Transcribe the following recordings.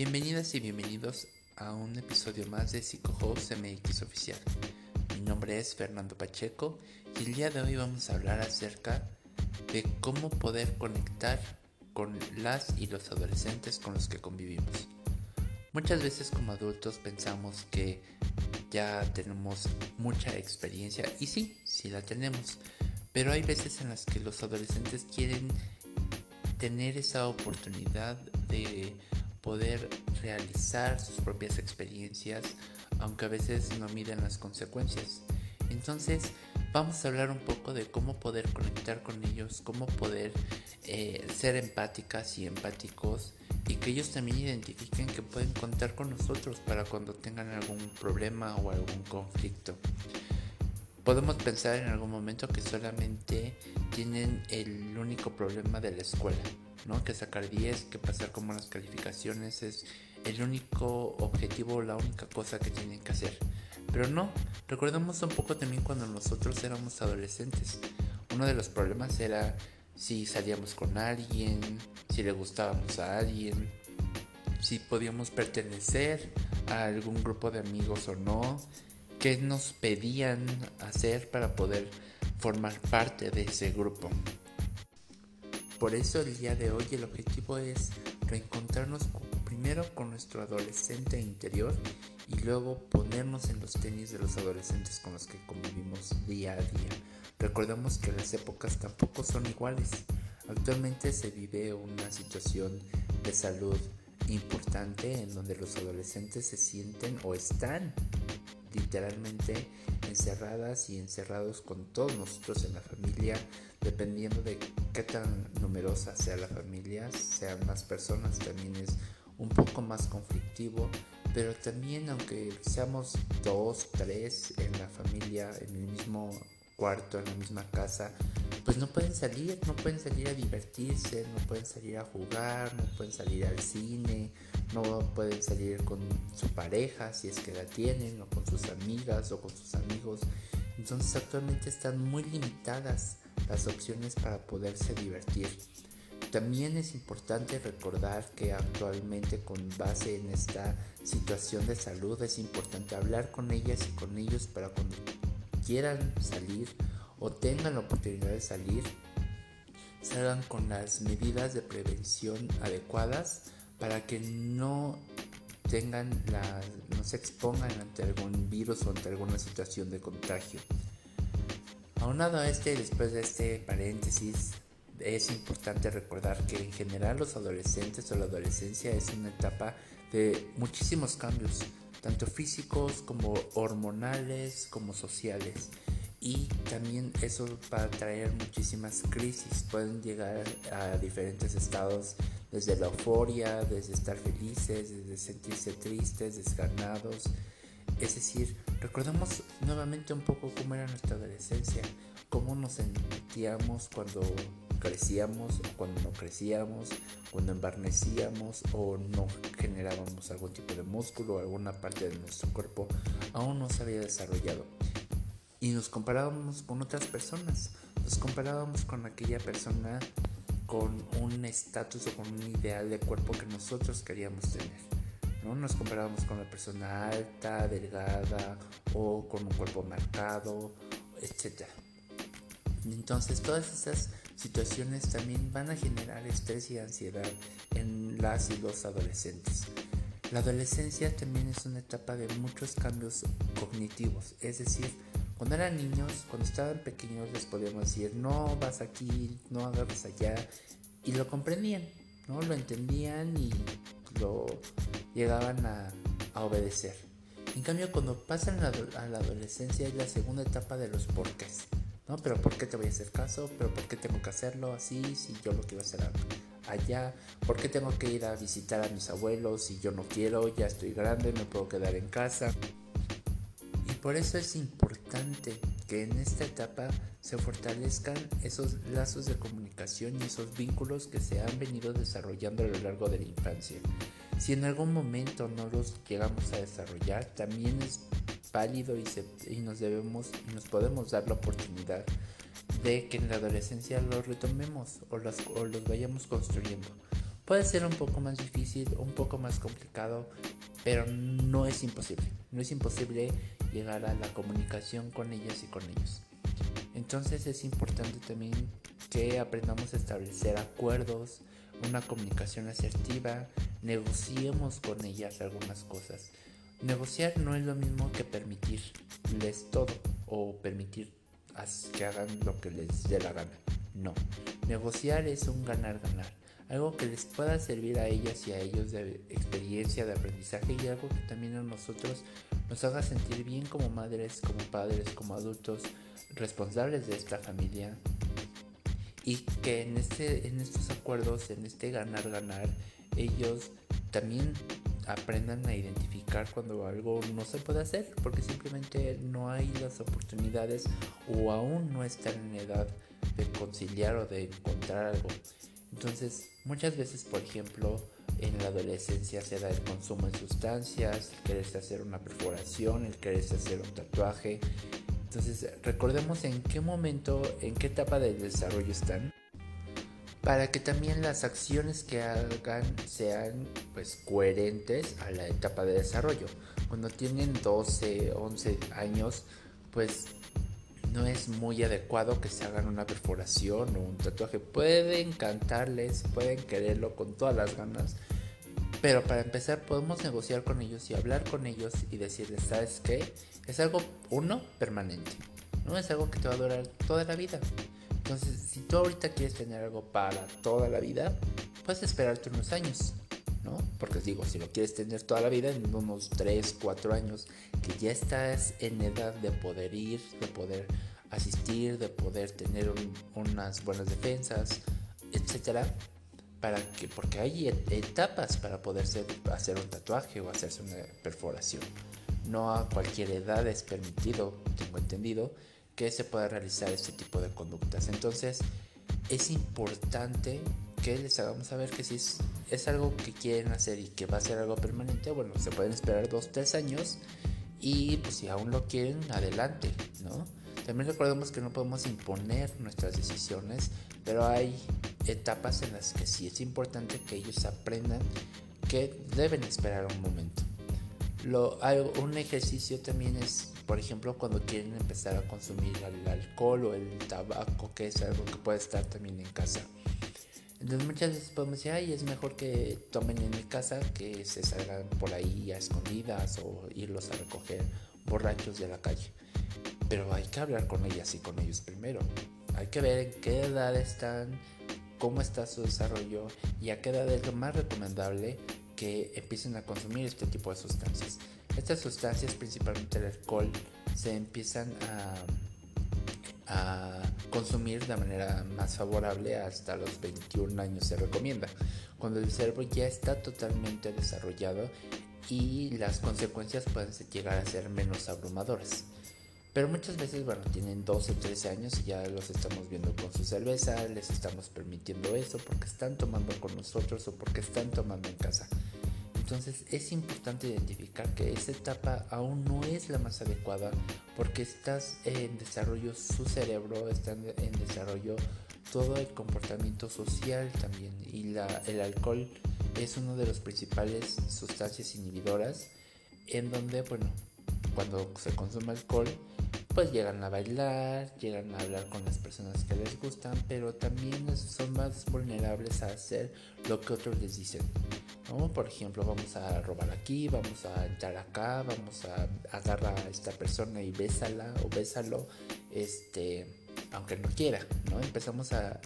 Bienvenidas y bienvenidos a un episodio más de PsicoHost MX Oficial. Mi nombre es Fernando Pacheco y el día de hoy vamos a hablar acerca de cómo poder conectar con las y los adolescentes con los que convivimos. Muchas veces como adultos pensamos que ya tenemos mucha experiencia y sí, sí la tenemos, pero hay veces en las que los adolescentes quieren tener esa oportunidad de poder realizar sus propias experiencias, aunque a veces no miden las consecuencias. Entonces, vamos a hablar un poco de cómo poder conectar con ellos, cómo poder eh, ser empáticas y empáticos y que ellos también identifiquen que pueden contar con nosotros para cuando tengan algún problema o algún conflicto. Podemos pensar en algún momento que solamente tienen el único problema de la escuela, ¿no? Que sacar 10, que pasar con buenas calificaciones es el único objetivo, la única cosa que tienen que hacer. Pero no, recordemos un poco también cuando nosotros éramos adolescentes. Uno de los problemas era si salíamos con alguien, si le gustábamos a alguien, si podíamos pertenecer a algún grupo de amigos o no, qué nos pedían hacer para poder formar parte de ese grupo. Por eso el día de hoy el objetivo es reencontrarnos primero con nuestro adolescente interior y luego ponernos en los tenis de los adolescentes con los que convivimos día a día. Recordemos que las épocas tampoco son iguales. Actualmente se vive una situación de salud importante en donde los adolescentes se sienten o están literalmente encerradas y encerrados con todos nosotros en la familia, dependiendo de qué tan numerosa sea la familia, sean más personas, también es un poco más conflictivo, pero también aunque seamos dos, tres en la familia, en el mismo cuarto, en la misma casa, pues no pueden salir, no pueden salir a divertirse, no pueden salir a jugar, no pueden salir al cine, no pueden salir con su pareja si es que la tienen, o con sus amigas o con sus amigos. Entonces actualmente están muy limitadas las opciones para poderse divertir. También es importante recordar que actualmente con base en esta situación de salud es importante hablar con ellas y con ellos para cuando quieran salir o tengan la oportunidad de salir, salgan con las medidas de prevención adecuadas para que no tengan la, no se expongan ante algún virus o ante alguna situación de contagio. Aunado a este, después de este paréntesis, es importante recordar que en general los adolescentes o la adolescencia es una etapa de muchísimos cambios, tanto físicos como hormonales como sociales. Y también eso va a traer muchísimas crisis. Pueden llegar a diferentes estados, desde la euforia, desde estar felices, desde sentirse tristes, desganados. Es decir, recordamos nuevamente un poco cómo era nuestra adolescencia, cómo nos sentíamos cuando crecíamos o cuando no crecíamos, cuando embarnecíamos o no generábamos algún tipo de músculo o alguna parte de nuestro cuerpo aún no se había desarrollado. Y nos comparábamos con otras personas, nos comparábamos con aquella persona con un estatus o con un ideal de cuerpo que nosotros queríamos tener. ¿no? Nos comparábamos con la persona alta, delgada o con un cuerpo marcado, etc. Entonces todas esas situaciones también van a generar estrés y ansiedad en las y los adolescentes. La adolescencia también es una etapa de muchos cambios cognitivos, es decir, cuando eran niños, cuando estaban pequeños les podíamos decir no vas aquí, no agarres allá y lo comprendían, ¿no? Lo entendían y lo llegaban a, obedecer. En cambio, cuando pasan a la adolescencia es la segunda etapa de los porqués. ¿no? Pero ¿por qué te voy a hacer caso? ¿Pero por qué tengo que hacerlo así si yo lo quiero hacer allá? ¿Por qué tengo que ir a visitar a mis abuelos si yo no quiero? Ya estoy grande, me puedo quedar en casa. Y por eso es importante que en esta etapa se fortalezcan esos lazos de comunicación y esos vínculos que se han venido desarrollando a lo largo de la infancia. Si en algún momento no los llegamos a desarrollar, también es válido y, nos debemos y nos podemos dar la oportunidad de que en la adolescencia los retomemos o, o los vayamos construyendo. Puede ser un poco más difícil, un poco más complicado, pero no es imposible. No es imposible llegar a la comunicación con ellas y con ellos. Entonces es importante también que aprendamos a establecer acuerdos, una comunicación asertiva, negociemos con ellas algunas cosas. Negociar no es lo mismo que permitirles todo o permitir que hagan lo que les dé la gana. No, negociar es un ganar-ganar, algo que les pueda servir a ellas y a ellos de experiencia, de aprendizaje y algo que también a nosotros nos haga sentir bien como madres, como padres, como adultos responsables de esta familia y que en, este, en estos acuerdos, en este ganar-ganar, ellos también aprendan a identificar cuando algo no se puede hacer porque simplemente no hay las oportunidades o aún no están en edad de conciliar o de encontrar algo. Entonces, muchas veces, por ejemplo, en la adolescencia se da el consumo de sustancias, el quererse hacer una perforación, el quererse hacer un tatuaje. Entonces, recordemos en qué momento, en qué etapa del desarrollo están para que también las acciones que hagan sean pues coherentes a la etapa de desarrollo. Cuando tienen 12, 11 años, pues no es muy adecuado que se hagan una perforación o un tatuaje. Pueden cantarles, pueden quererlo con todas las ganas, pero para empezar podemos negociar con ellos y hablar con ellos y decirles, ¿sabes qué? Es algo, uno, permanente. No es algo que te va a durar toda la vida. Entonces, si tú ahorita quieres tener algo para toda la vida, puedes esperarte unos años. Porque digo, si lo quieres tener toda la vida, en unos 3, 4 años, que ya estás en edad de poder ir, de poder asistir, de poder tener unas buenas defensas, etcétera, para que, porque hay etapas para poder hacer un tatuaje o hacerse una perforación. No a cualquier edad es permitido, tengo entendido, que se pueda realizar este tipo de conductas. Entonces es importante que les hagamos saber que si es, es algo que quieren hacer y que va a ser algo permanente, bueno, se pueden esperar dos, tres años y pues si aún lo quieren, adelante, ¿no? También recordemos que no podemos imponer nuestras decisiones, pero hay etapas en las que sí es importante que ellos aprendan que deben esperar un momento. Lo, un ejercicio también es por ejemplo, cuando quieren empezar a consumir el alcohol o el tabaco, que es algo que puede estar también en casa. Entonces muchas veces podemos decir, ay, es mejor que tomen en mi casa que se salgan por ahí a escondidas o irlos a recoger borrachos de la calle. Pero hay que hablar con ellas y con ellos primero. Hay que ver en qué edad están, cómo está su desarrollo y a qué edad es lo más recomendable que empiecen a consumir este tipo de sustancias. Estas sustancias, principalmente el alcohol, se empiezan a, consumir de manera más favorable hasta los 21 años se recomienda, cuando el cerebro ya está totalmente desarrollado y las consecuencias pueden llegar a ser menos abrumadoras. Pero muchas veces, bueno, tienen 12 o 13 años y ya los estamos viendo con su cerveza, les estamos permitiendo eso porque están tomando con nosotros o porque están tomando en casa. Entonces es importante identificar que esa etapa aún no es la más adecuada porque estás en desarrollo su cerebro, está en desarrollo todo el comportamiento social también y el alcohol es una de las principales sustancias inhibidoras en donde, bueno, cuando se consume alcohol, pues llegan a bailar, llegan a hablar con las personas que les gustan, pero también son más vulnerables a hacer lo que otros les dicen. Por ejemplo, vamos a robar aquí, vamos a entrar acá, vamos a agarrar a esta persona y bésala o bésalo, este, aunque no quiera, ¿no? Empezamos a,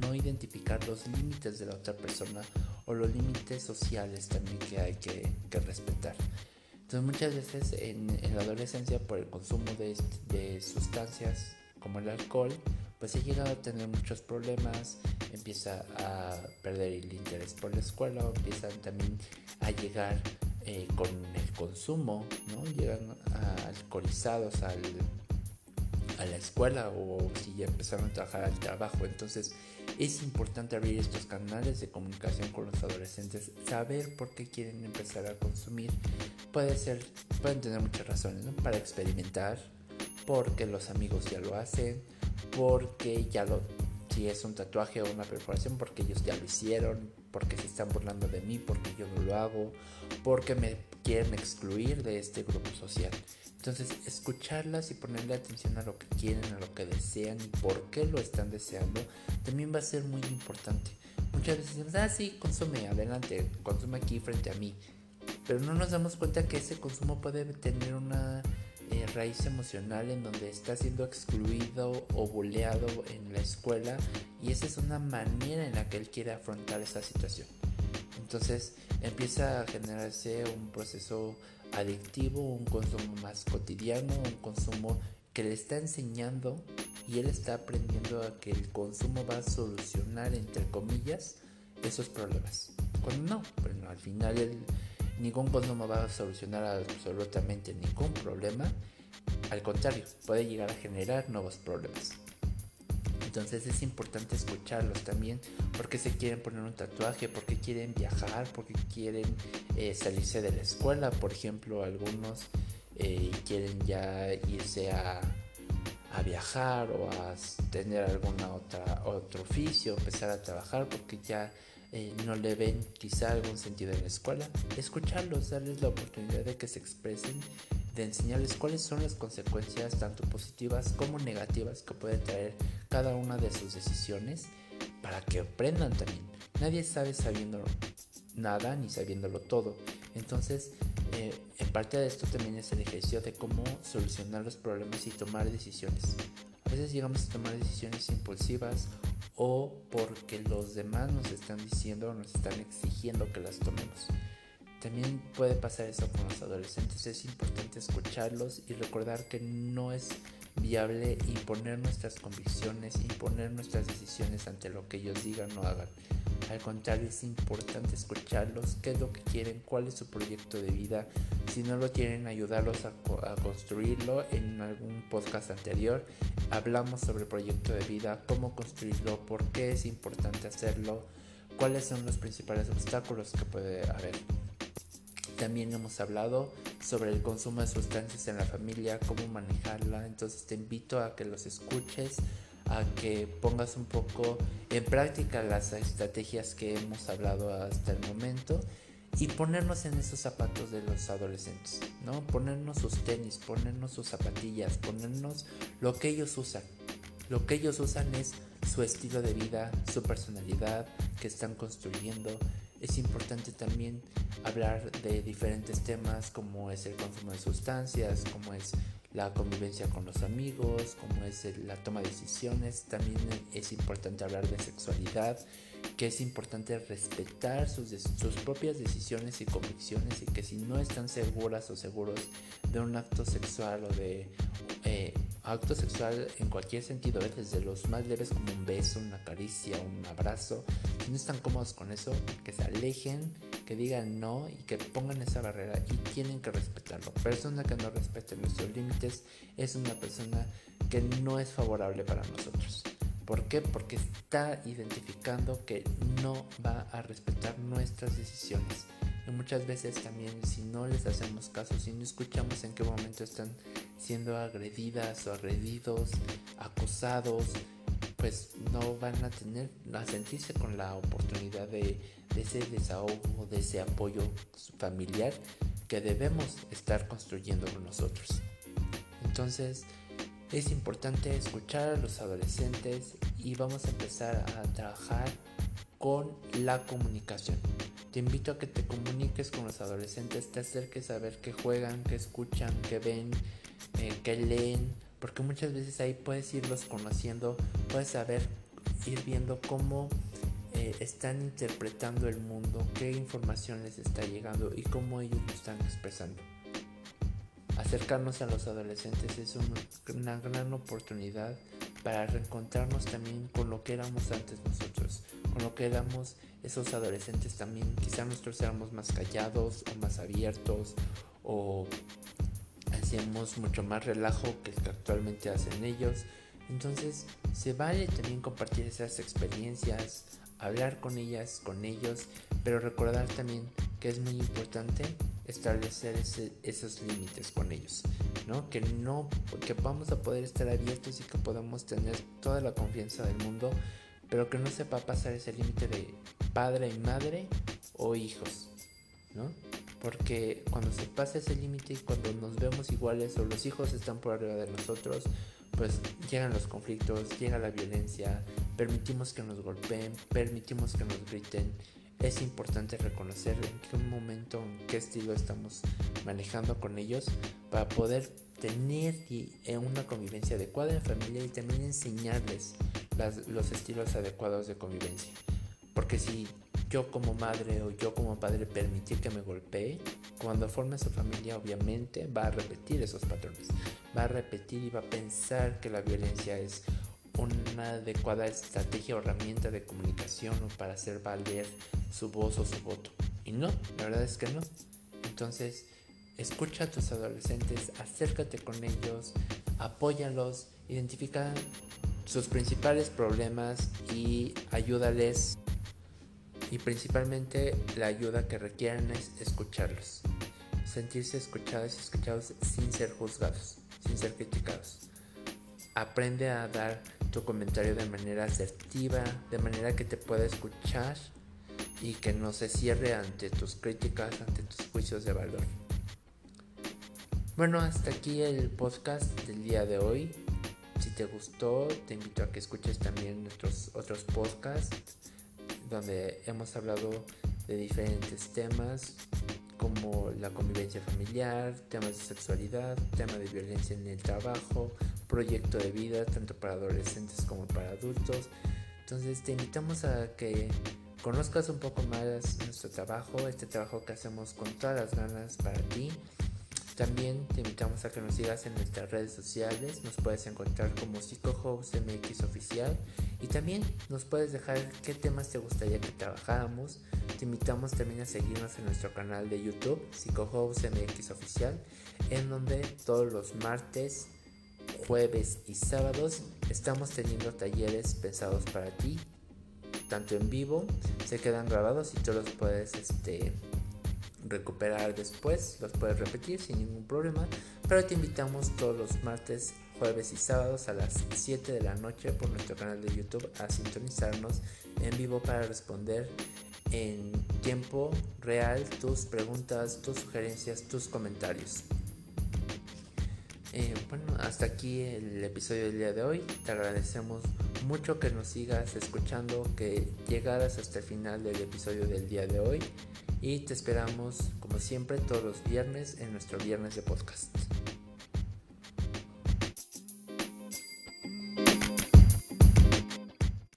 no identificar los límites de la otra persona o los límites sociales también que hay que, respetar. Entonces muchas veces en, la adolescencia por el consumo de, de sustancias como el alcohol, pues he llegado a tener muchos problemas, empieza a perder el interés por la escuela, o empiezan también a llegar eh, con el consumo, ¿no? Llegan alcoholizados al, a la escuela o si ya empezaron a trabajar al trabajo. Entonces es importante abrir estos canales de comunicación con los adolescentes, saber por qué quieren empezar a consumir. Puede ser, pueden tener muchas razones, ¿no? Para experimentar, porque los amigos ya lo hacen, porque ya lo, si es un tatuaje o una perforación, porque ellos ya lo hicieron, porque se están burlando de mí, porque yo no lo hago, porque me quieren excluir de este grupo social. Entonces, escucharlas y ponerle atención a lo que quieren, a lo que desean y por qué lo están deseando, también va a ser muy importante. Muchas veces decimos, ah, sí, consume, adelante, consume aquí frente a mí. Pero no nos damos cuenta que ese consumo puede tener una raíz emocional en donde está siendo excluido o buleado en la escuela y esa es una manera en la que él quiere afrontar esa situación. Entonces empieza a generarse un proceso adictivo, un consumo más cotidiano, un consumo que le está enseñando y él está aprendiendo a que el consumo va a solucionar, entre comillas, esos problemas. Cuando no, bueno, al final el, ningún consumo va a solucionar absolutamente ningún problema. Al contrario, puede llegar a generar nuevos problemas. Entonces es importante escucharlos también porque se quieren poner un tatuaje, porque quieren viajar, porque quieren eh, salirse de la escuela, por ejemplo, algunos eh, quieren ya irse a, viajar o a tener alguna otra otro oficio, empezar a trabajar porque ya eh, no le ven quizá algún sentido en la escuela. Escucharlos, darles la oportunidad de que se expresen de enseñarles cuáles son las consecuencias tanto positivas como negativas que puede traer cada una de sus decisiones para que aprendan también. Nadie sabe sabiendo nada ni sabiéndolo todo. Entonces, eh, en parte de esto también es el ejercicio de cómo solucionar los problemas y tomar decisiones. A veces llegamos a tomar decisiones impulsivas o porque los demás nos están diciendo o nos están exigiendo que las tomemos. También puede pasar eso con los adolescentes. Es importante escucharlos y recordar que no es viable imponer nuestras convicciones, imponer nuestras decisiones ante lo que ellos digan o hagan. Al contrario, es importante escucharlos, qué es lo que quieren, cuál es su proyecto de vida. Si no lo tienen, ayudarlos a, a, construirlo. En algún podcast anterior hablamos sobre el proyecto de vida, cómo construirlo, por qué es importante hacerlo, cuáles son los principales obstáculos que puede haber. También hemos hablado sobre el consumo de sustancias en la familia, cómo manejarla. Entonces te invito a que los escuches, a que pongas un poco en práctica las estrategias que hemos hablado hasta el momento y ponernos en esos zapatos de los adolescentes, ¿no? Ponernos sus tenis, ponernos sus zapatillas, ponernos lo que ellos usan. Lo que ellos usan es su estilo de vida, su personalidad que están construyendo, es importante también hablar de diferentes temas como es el consumo de sustancias, como es la convivencia con los amigos, como es la toma de decisiones. También es importante hablar de sexualidad, que es importante respetar sus, sus propias decisiones y convicciones y que si no están seguras o seguros de un acto sexual o de eh, acto sexual en cualquier sentido, ¿eh? desde los más leves como un beso, una caricia, un abrazo, si no están cómodos con eso, que se alejen, que digan no y que pongan esa barrera y tienen que respetarlo. Persona que no respete nuestros límites es una persona que no es favorable para nosotros. ¿Por qué? Porque está identificando que no va a respetar nuestras decisiones. Y muchas veces también si no les hacemos caso, si no escuchamos en qué momento están siendo agredidas o agredidos, acosados, pues no van a tener, a sentirse con la oportunidad de, de ese desahogo, de ese apoyo familiar que debemos estar construyendo nosotros. Entonces, es importante escuchar a los adolescentes y vamos a empezar a trabajar con la comunicación. Te invito a que te comuniques con los adolescentes, te acerques a ver qué juegan, qué escuchan, qué ven, eh, qué leen, porque muchas veces ahí puedes irlos conociendo, puedes saber, ir viendo cómo eh, están interpretando el mundo, qué información les está llegando y cómo ellos lo están expresando. Acercarnos a los adolescentes es una gran oportunidad para reencontrarnos también con lo que éramos antes nosotros, con lo que éramos esos adolescentes también. Quizá nosotros éramos más callados o más abiertos o hacíamos mucho más relajo que el que actualmente hacen ellos. Entonces se vale también compartir esas experiencias, hablar con ellas, con ellos, pero recordar también que es muy importante establecer esos límites con ellos, ¿no? Que no, que vamos a poder estar abiertos y que podamos tener toda la confianza del mundo, pero que no sepa pasar ese límite de padre y madre o hijos, ¿no? Porque cuando se pasa ese límite y cuando nos vemos iguales o los hijos están por arriba de nosotros, pues llegan los conflictos, llega la violencia, permitimos que nos golpeen, permitimos que nos griten. Es importante reconocer en qué momento, en qué estilo estamos manejando con ellos para poder tener eh, una convivencia adecuada en familia y también enseñarles los estilos adecuados de convivencia. Porque si yo como madre o yo como padre permitir que me golpee, cuando forme su familia obviamente va a repetir esos patrones, va a repetir y va a pensar que la violencia es una adecuada estrategia o herramienta de comunicación para hacer valer su voz o su voto. Y no, la verdad es que no. Entonces, escucha a tus adolescentes, acércate con ellos, apóyalos, identifica sus principales problemas y ayúdales y principalmente la ayuda que requieren es escucharlos. Sentirse escuchados y escuchados sin ser juzgados, sin ser criticados. Aprende a dar tu comentario de manera asertiva, de manera que te pueda escuchar y que no se cierre ante tus críticas, ante tus juicios de valor. Bueno, hasta aquí el podcast del día de hoy. Si te gustó, te invito a que escuches también nuestros otros podcasts donde hemos hablado de diferentes temas como la convivencia familiar, temas de sexualidad, tema de violencia en el trabajo, proyecto de vida tanto para adolescentes como para adultos. Entonces te invitamos a que conozcas un poco más nuestro trabajo, este trabajo que hacemos con todas las ganas para ti. También te invitamos a que nos sigas en nuestras redes sociales, nos puedes encontrar como PsicoHouse MX Oficial y también nos puedes dejar qué temas te gustaría que trabajáramos. Te invitamos también a seguirnos en nuestro canal de YouTube, PsicoHouse MX Oficial, en donde todos los martes, jueves y sábados estamos teniendo talleres pensados para ti, tanto en vivo, se quedan grabados y tú los puedes este, recuperar después, los puedes repetir sin ningún problema, pero te invitamos todos los martes, jueves y sábados a las 7 de la noche por nuestro canal de YouTube a sintonizarnos en vivo para responder en tiempo real tus preguntas, tus sugerencias, tus comentarios. Eh, bueno, hasta aquí el episodio del día de hoy. Te agradecemos mucho que nos sigas escuchando, que llegaras hasta el final del episodio del día de hoy y te esperamos como siempre todos los viernes en nuestro viernes de podcast.